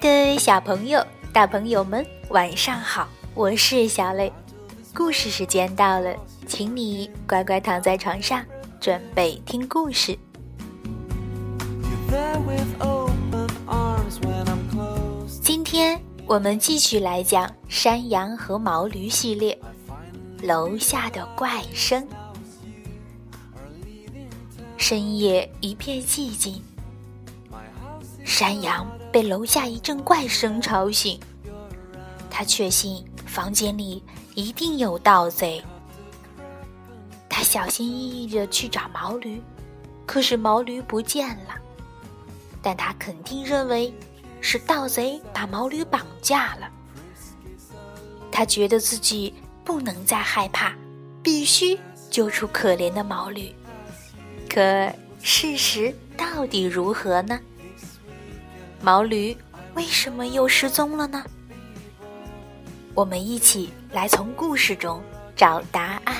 的小朋友、大朋友们，晚上好！我是小磊，故事时间到了，请你乖乖躺在床上，准备听故事。今天我们继续来讲山羊和毛驴系列，楼下的怪声。深夜一片寂静，山羊。被楼下一阵怪声吵醒，他确信房间里一定有盗贼。他小心翼翼地去找毛驴，可是毛驴不见了。但他肯定认为是盗贼把毛驴绑架了。他觉得自己不能再害怕，必须救出可怜的毛驴。可事实到底如何呢？毛驴为什么又失踪了呢？我们一起来从故事中找答案。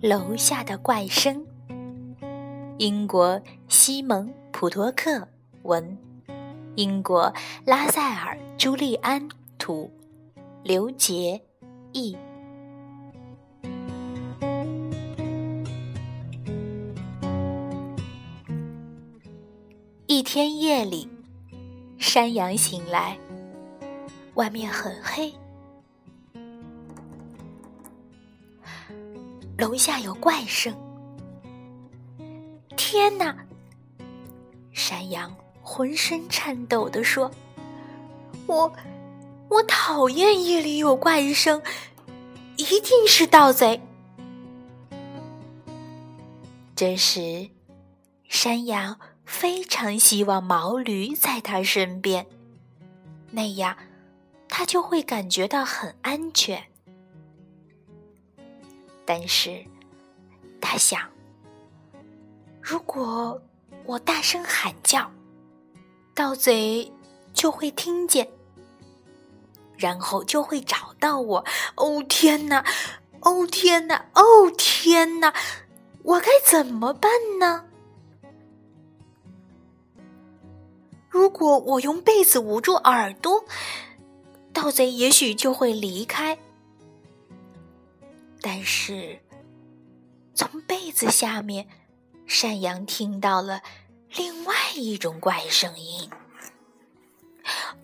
楼下的怪声。英国西蒙·普托克文，英国拉塞尔·朱利安图，刘杰译。一天夜里，山羊醒来，外面很黑。楼下有怪声！天哪！山羊浑身颤抖地说：“我，我讨厌夜里有怪声，一定是盗贼。”这时，山羊非常希望毛驴在他身边，那样他就会感觉到很安全。但是，他想，如果我大声喊叫，盗贼就会听见，然后就会找到我。哦天哪！哦天哪！哦天哪！我该怎么办呢？如果我用被子捂住耳朵，盗贼也许就会离开。是，从被子下面，山羊听到了另外一种怪声音。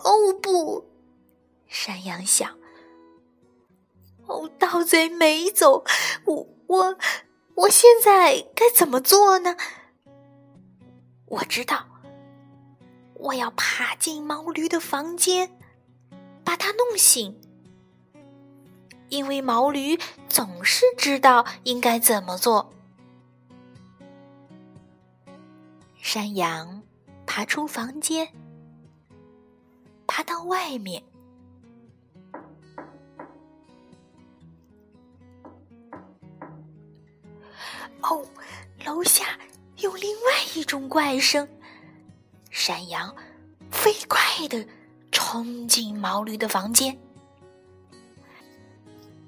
哦不，山羊想，哦，盗贼没走，我我我现在该怎么做呢？我知道，我要爬进毛驴的房间，把它弄醒。因为毛驴总是知道应该怎么做。山羊爬出房间，爬到外面。哦，楼下有另外一种怪声。山羊飞快的冲进毛驴的房间。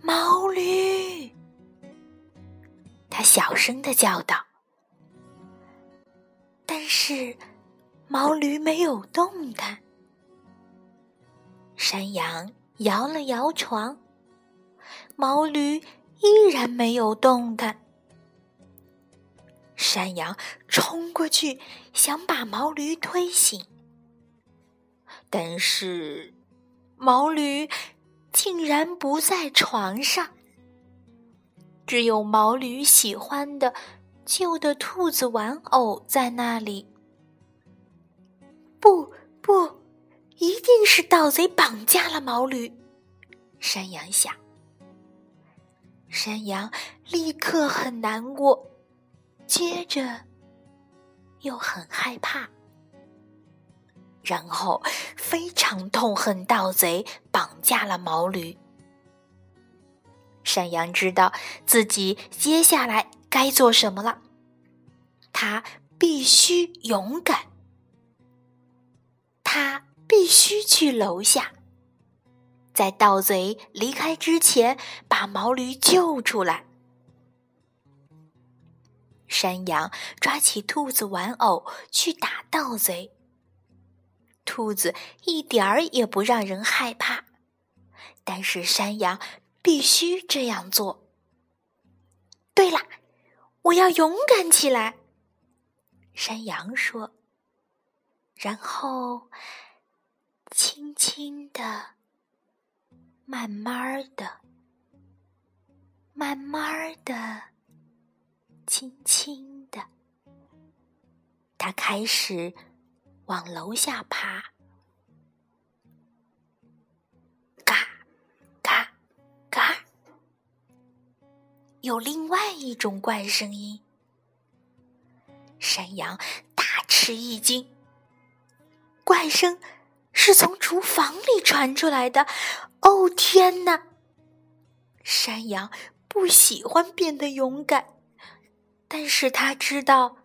毛驴，他小声的叫道。但是，毛驴没有动弹。山羊摇了摇床，毛驴依然没有动弹。山羊冲过去想把毛驴推醒，但是毛驴。竟然不在床上，只有毛驴喜欢的旧的兔子玩偶在那里。不不，一定是盗贼绑架了毛驴。山羊想。山羊立刻很难过，接着又很害怕，然后非常痛恨盗贼绑架了毛驴。山羊知道自己接下来该做什么了，他必须勇敢，他必须去楼下。在盗贼离开之前，把毛驴救出来。山羊抓起兔子玩偶去打盗贼。兔子一点儿也不让人害怕，但是山羊必须这样做。对了，我要勇敢起来。山羊说，然后轻轻的。慢慢的，慢慢的，轻轻的，他开始往楼下爬。嘎，嘎，嘎，有另外一种怪声音。山羊大吃一惊，怪声是从厨房里传出来的。哦天哪！山羊不喜欢变得勇敢，但是他知道，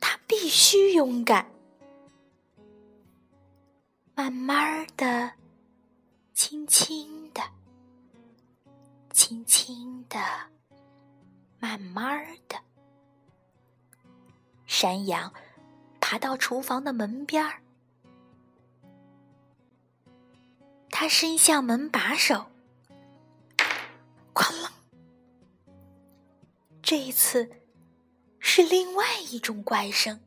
他必须勇敢。慢慢的，轻轻的，轻轻的，慢慢的，山羊爬到厨房的门边儿。他伸向门把手，哐啷！这一次是另外一种怪声。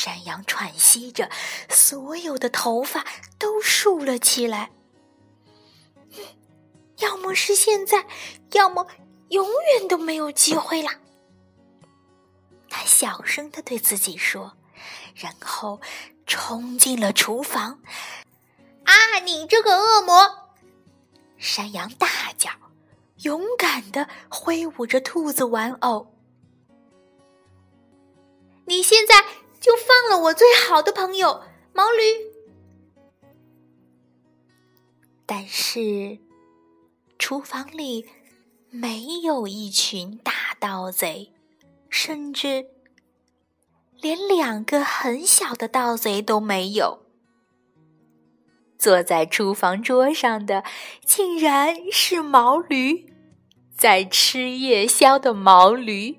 山羊喘息着，所有的头发都竖了起来。要么是现在，要么永远都没有机会了。他小声的对自己说，然后。冲进了厨房！啊，你这个恶魔！山羊大叫，勇敢的挥舞着兔子玩偶。你现在就放了我最好的朋友毛驴！但是，厨房里没有一群大盗贼，甚至……连两个很小的盗贼都没有。坐在厨房桌上的，竟然是毛驴，在吃夜宵的毛驴。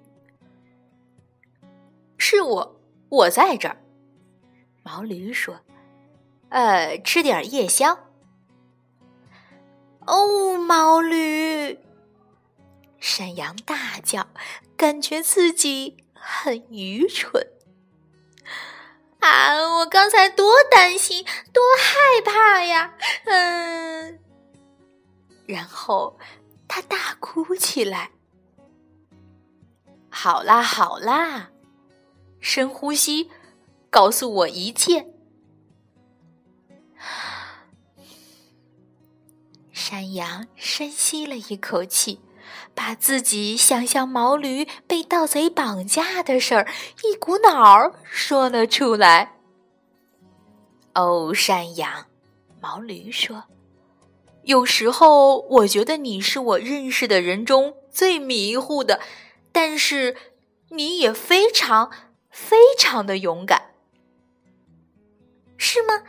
是我，我在这儿。毛驴说：“呃，吃点夜宵。”哦，毛驴！山羊大叫，感觉自己很愚蠢。啊！我刚才多担心，多害怕呀！嗯，然后他大哭起来。好啦，好啦，深呼吸，告诉我一切。山羊深吸了一口气。把自己想象毛驴被盗贼绑架的事儿一股脑儿说了出来。哦，山羊，毛驴说：“有时候我觉得你是我认识的人中最迷糊的，但是你也非常非常的勇敢，是吗？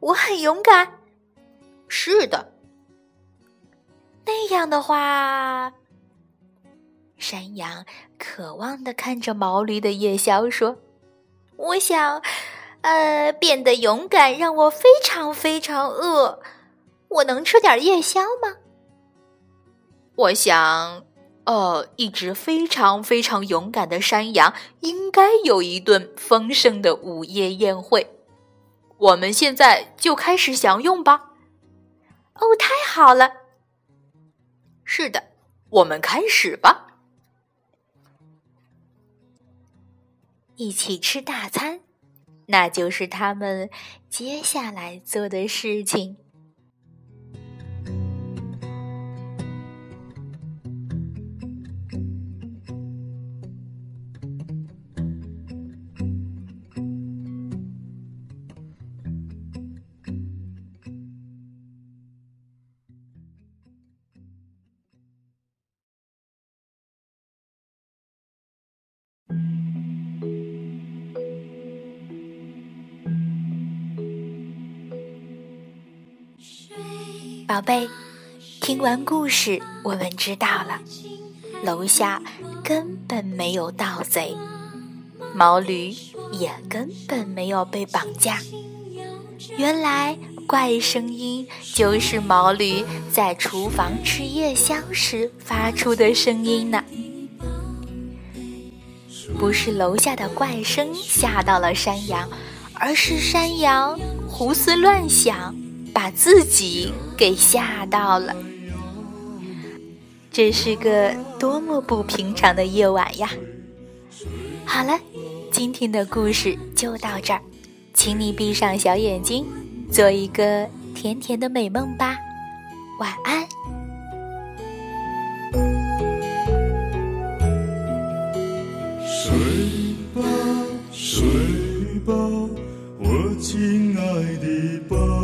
我很勇敢。是的。那样的话。”山羊渴望的看着毛驴的夜宵，说：“我想，呃，变得勇敢让我非常非常饿。我能吃点夜宵吗？”我想，呃，一只非常非常勇敢的山羊应该有一顿丰盛的午夜宴会。我们现在就开始享用吧。哦，太好了！是的，我们开始吧。一起吃大餐，那就是他们接下来做的事情。宝贝，听完故事，我们知道了，楼下根本没有盗贼，毛驴也根本没有被绑架。原来怪声音就是毛驴在厨房吃夜宵时发出的声音呢。不是楼下的怪声吓到了山羊，而是山羊胡思乱想，把自己给吓到了。这是个多么不平常的夜晚呀。好了今天的故事就到这儿。请你闭上小眼睛做一个甜甜的美梦吧。晚安。睡吧睡吧我亲爱的宝。